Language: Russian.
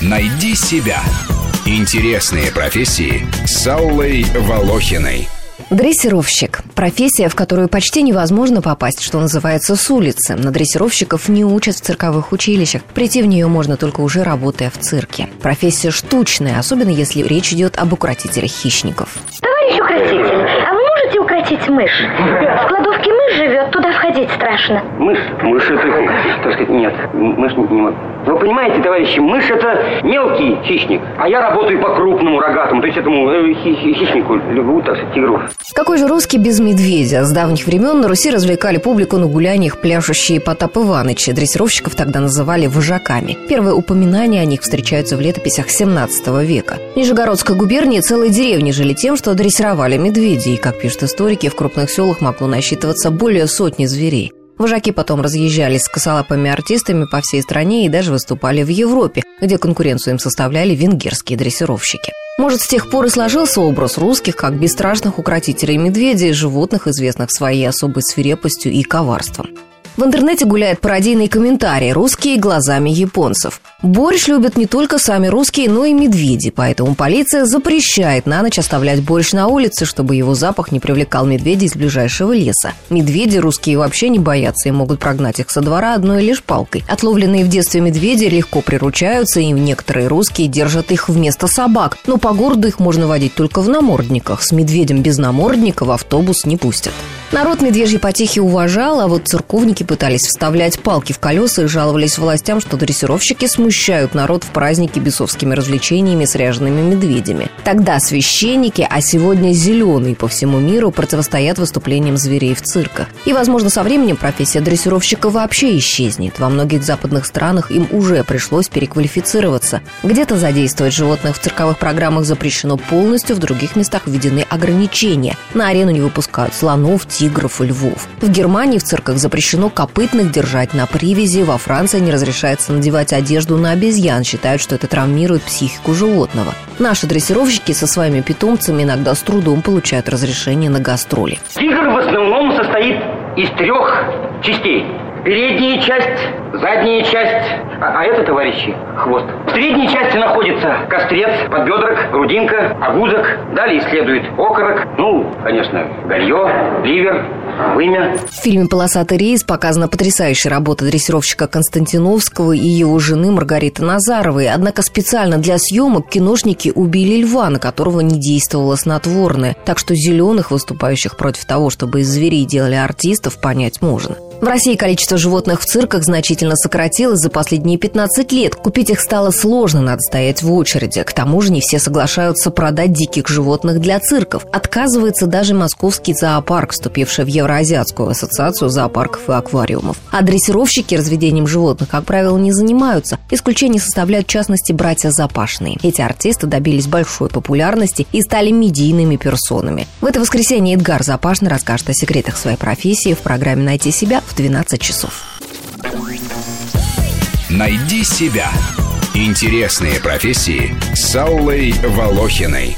Найди себя. Интересные профессии с Аллой Волохиной. Дрессировщик – профессия, в которую почти невозможно попасть, что называется, с улицы. На дрессировщиков не учат в цирковых училищах. Прийти в нее можно только уже работая в цирке. Профессия штучная, особенно если речь идет об укротителях хищников. Товарищ укротитель, а вы можете укротить мышь? В кладовке мышь живет, туда входить страшно. Мышь, мышь это, так сказать, нет, мышь не, не могу. Вы понимаете, товарищи, мышь это мелкий хищник, а я работаю по крупному рогатому, то есть этому э, хи- хи- хищнику, люблю, так сказать, тигру. Какой же русский без медведя? С давних времен на Руси развлекали публику на гуляниях пляшущие Потап Иванычи. Дрессировщиков тогда называли вожаками. Первые упоминания о них встречаются в летописях 17 века. В Нижегородской губернии целые деревни жили тем, что дрессировали медведей. Как пишут историки, в крупных селах могло насчитываться более сотни зверей. Вожаки потом разъезжались с косолапыми артистами по всей стране и даже выступали в Европе, где конкуренцию им составляли венгерские дрессировщики. Может, с тех пор и сложился образ русских как бесстрашных укротителей медведей, животных, известных своей особой свирепостью и коварством. В интернете гуляет пародийный комментарий «Русские глазами японцев». Борщ любят не только сами русские, но и медведи, поэтому полиция запрещает на ночь оставлять борщ на улице, чтобы его запах не привлекал медведей из ближайшего леса. Медведи русские вообще не боятся и могут прогнать их со двора одной лишь палкой. Отловленные в детстве медведи легко приручаются, и некоторые русские держат их вместо собак, но по городу их можно водить только в намордниках. С медведем без намордника в автобус не пустят. Народ медвежьи потехи уважал, а вот церковники пытались вставлять палки в колеса и жаловались властям, что дрессировщики смущают народ в празднике бесовскими развлечениями с ряжеными медведями. Тогда священники, а сегодня зеленые по всему миру, противостоят выступлениям зверей в цирках. И, возможно, со временем профессия дрессировщика вообще исчезнет. Во многих западных странах им уже пришлось переквалифицироваться. Где-то задействовать животных в цирковых программах запрещено полностью, в других местах введены ограничения. На арену не выпускают слонов, тигров и львов. В Германии в цирках запрещено копытных держать на привязи, во Франции не разрешается надевать одежду на обезьян, считают, что это травмирует психику животного. Наши дрессировщики со своими питомцами иногда с трудом получают разрешение на гастроли. Тигр в основном состоит из трех частей. Передняя часть, задняя часть, а, а это, товарищи, хвост. В средней части находится кострец, подбедрок, грудинка, огузок. Далее следует окорок, ну, конечно, галье, ливер, вымя. В фильме «Полосатый рейс» показана потрясающая работа дрессировщика Константиновского и его жены Маргариты Назаровой. Однако специально для съемок киношники убили льва, на которого не действовало снотворное. Так что зеленых, выступающих против того, чтобы из зверей делали артистов, понять можно. В России количество животных в цирках значительно сократилось за последние 15 лет. Купить их стало сложно, надо стоять в очереди. К тому же не все соглашаются продать диких животных для цирков. Отказывается даже московский зоопарк, вступивший в Евроазиатскую ассоциацию зоопарков и аквариумов. А дрессировщики разведением животных, как правило, не занимаются. Исключение составляют в частности братья Запашные. Эти артисты добились большой популярности и стали медийными персонами. В это воскресенье Эдгар Запашный расскажет о секретах своей профессии в программе «Найти себя» в 12 часов. Найди себя. Интересные профессии с Аллой Волохиной.